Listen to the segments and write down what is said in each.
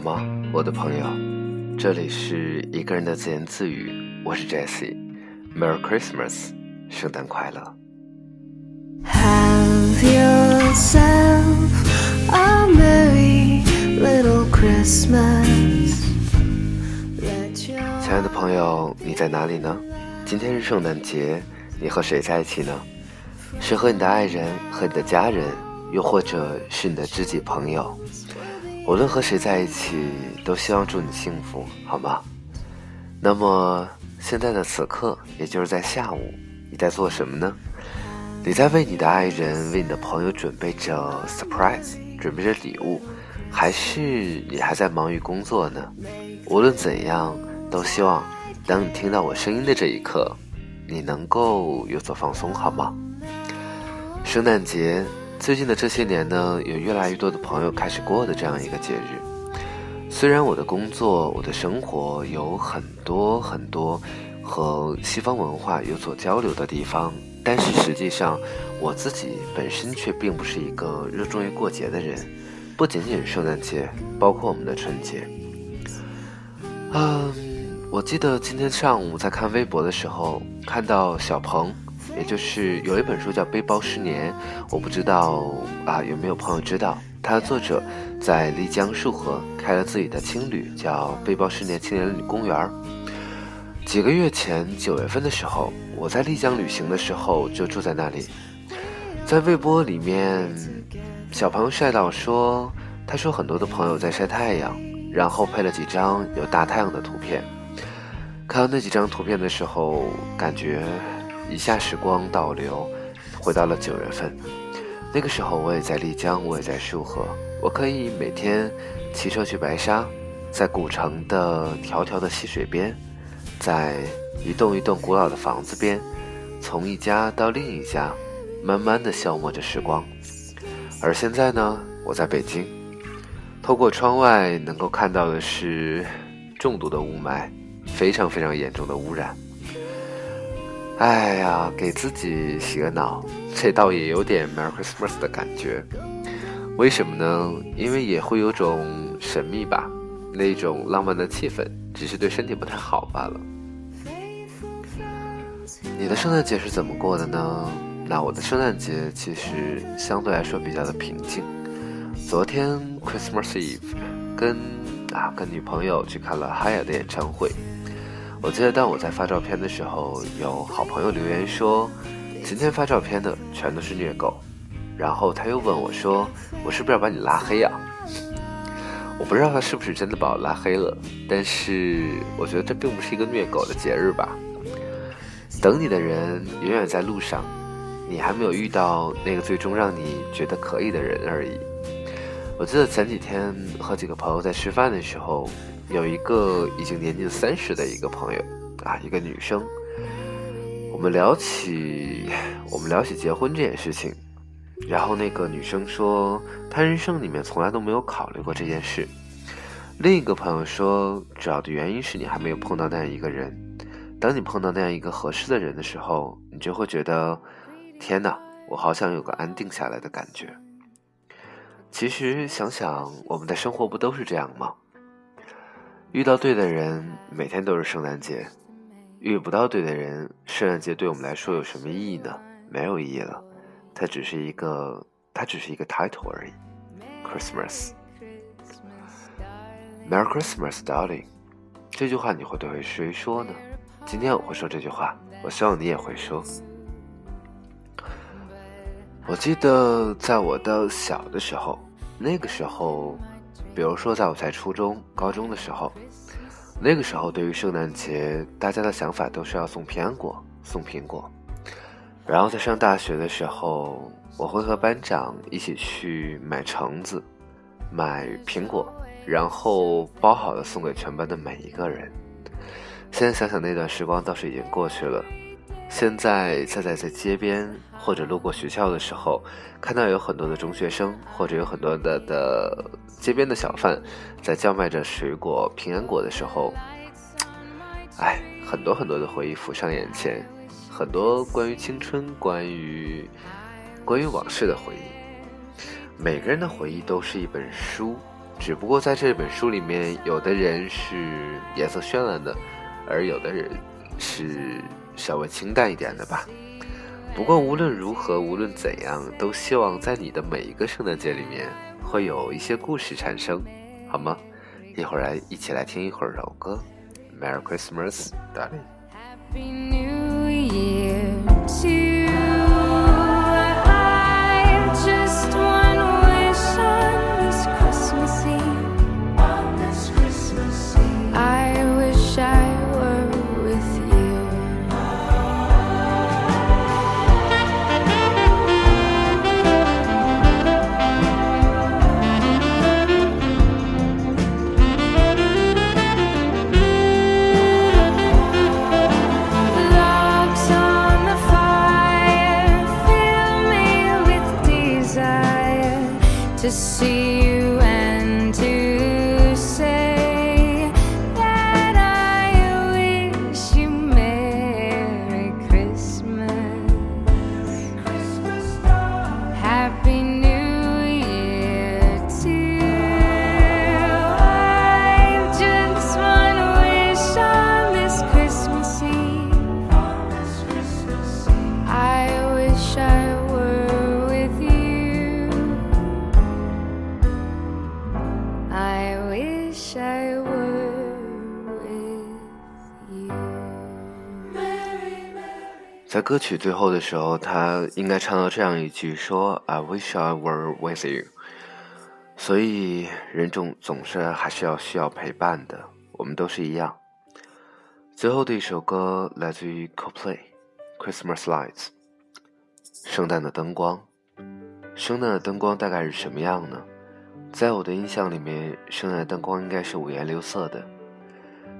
吗，我的朋友？这里是一个人的自言自语，我是 Jesse，Merry Christmas，圣诞快乐。Have yourself a merry little Christmas。亲爱的朋友，你在哪里呢？今天是圣诞节，你和谁在一起呢？是和你的爱人、和你的家人，又或者是你的知己朋友？无论和谁在一起，都希望祝你幸福，好吗？那么现在的此刻，也就是在下午，你在做什么呢？你在为你的爱人、为你的朋友准备着 surprise，准备着礼物，还是你还在忙于工作呢？无论怎样，都希望当你听到我声音的这一刻，你能够有所放松，好吗？圣诞节。最近的这些年呢，有越来越多的朋友开始过的这样一个节日。虽然我的工作、我的生活有很多很多和西方文化有所交流的地方，但是实际上我自己本身却并不是一个热衷于过节的人。不仅仅是圣诞节，包括我们的春节。嗯，我记得今天上午在看微博的时候，看到小鹏。也就是有一本书叫《背包十年》，我不知道啊有没有朋友知道？它的作者在丽江束河开了自己的青旅，叫“背包十年青年旅公园”。几个月前，九月份的时候，我在丽江旅行的时候就住在那里。在微博里面，小朋友晒到说，他说很多的朋友在晒太阳，然后配了几张有大太阳的图片。看到那几张图片的时候，感觉。以下时光倒流，回到了九月份。那个时候，我也在丽江，我也在束河。我可以每天骑车去白沙，在古城的条条的溪水边，在一栋一栋古老的房子边，从一家到另一家，慢慢的消磨着时光。而现在呢，我在北京，透过窗外能够看到的是重度的雾霾，非常非常严重的污染。哎呀，给自己洗个脑，这倒也有点 Merry Christmas 的感觉。为什么呢？因为也会有种神秘吧，那种浪漫的气氛，只是对身体不太好罢了。你的圣诞节是怎么过的呢？那我的圣诞节其实相对来说比较的平静。昨天 Christmas Eve，跟啊跟女朋友去看了 Haya 的演唱会。我记得当我在发照片的时候，有好朋友留言说，今天发照片的全都是虐狗。然后他又问我说，我是不是要把你拉黑呀？我不知道他是不是真的把我拉黑了，但是我觉得这并不是一个虐狗的节日吧。等你的人远远在路上，你还没有遇到那个最终让你觉得可以的人而已。我记得前几天和几个朋友在吃饭的时候。有一个已经年近三十的一个朋友啊，一个女生。我们聊起我们聊起结婚这件事情，然后那个女生说，她人生里面从来都没有考虑过这件事。另一个朋友说，主要的原因是你还没有碰到那样一个人。当你碰到那样一个合适的人的时候，你就会觉得，天哪，我好想有个安定下来的感觉。其实想想，我们的生活不都是这样吗？遇到对的人，每天都是圣诞节；遇不到对的人，圣诞节对我们来说有什么意义呢？没有意义了，它只是一个，它只是一个 title 而已。Christmas，Merry Christmas, darling。这句话你会对谁说呢？今天我会说这句话，我希望你也会说。我记得在我的小的时候，那个时候。比如说，在我在初中、高中的时候，那个时候对于圣诞节，大家的想法都是要送平安果、送苹果。然后在上大学的时候，我会和班长一起去买橙子、买苹果，然后包好了送给全班的每一个人。现在想想那段时光，倒是已经过去了。现在在在在街边或者路过学校的时候，看到有很多的中学生，或者有很多的的街边的小贩，在叫卖着水果、平安果的时候，哎，很多很多的回忆浮上眼前，很多关于青春、关于关于往事的回忆。每个人的回忆都是一本书，只不过在这本书里面，有的人是颜色绚烂的，而有的人是稍微清淡一点的吧。不过无论如何，无论怎样，都希望在你的每一个圣诞节里面会有一些故事产生，好吗？一会儿来一起来听一会儿柔歌，Merry Christmas, darling。在歌曲最后的时候，他应该唱到这样一句说：“I wish I were with you。”所以人总总是还是要需要陪伴的，我们都是一样。最后的一首歌来自于 Coldplay，《Christmas Lights》，圣诞的灯光。圣诞的灯光大概是什么样呢？在我的印象里面，圣诞的灯光应该是五颜六色的，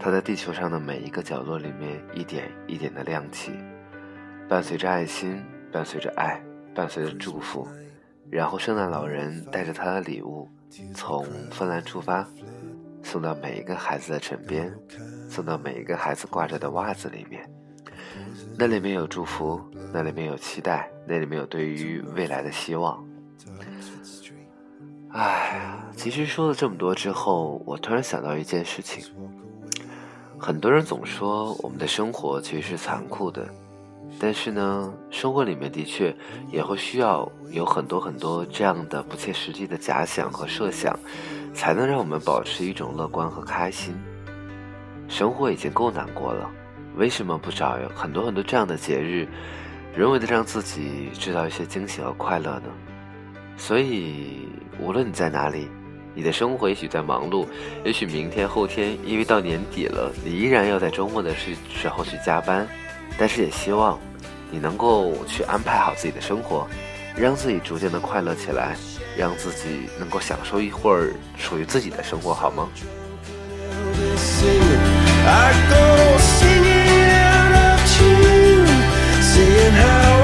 它在地球上的每一个角落里面一点一点的亮起。伴随着爱心，伴随着爱，伴随着祝福，然后圣诞老人带着他的礼物，从芬兰出发，送到每一个孩子的枕边，送到每一个孩子挂着的袜子里面。那里面有祝福，那里面有期待，那里面有对于未来的希望。唉，其实说了这么多之后，我突然想到一件事情。很多人总说我们的生活其实是残酷的，但是呢，生活里面的确也会需要有很多很多这样的不切实际的假想和设想，才能让我们保持一种乐观和开心。生活已经够难过了，为什么不找很多很多这样的节日，人为的让自己制造一些惊喜和快乐呢？所以，无论你在哪里，你的生活也许在忙碌，也许明天、后天，因为到年底了，你依然要在周末的时时候去加班，但是也希望你能够去安排好自己的生活，让自己逐渐的快乐起来，让自己能够享受一会儿属于自己的生活，好吗？I go singing out of tune, saying how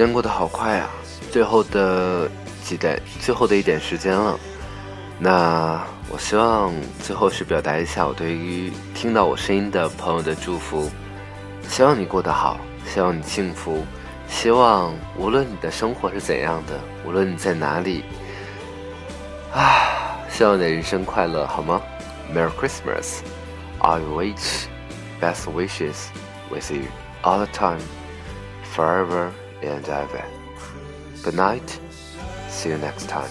时间过得好快啊最后的几点最后的一点时间了。那我希望最后是表达一下我对于听到我声音的朋友的祝福希望你过得好希望你幸福希望无论你的生活是怎样的无论你在哪里啊希望你的人生快乐好吗？Merry christmas. I wish best wishes with you all the time forever. and I've over. Good night. See you next time.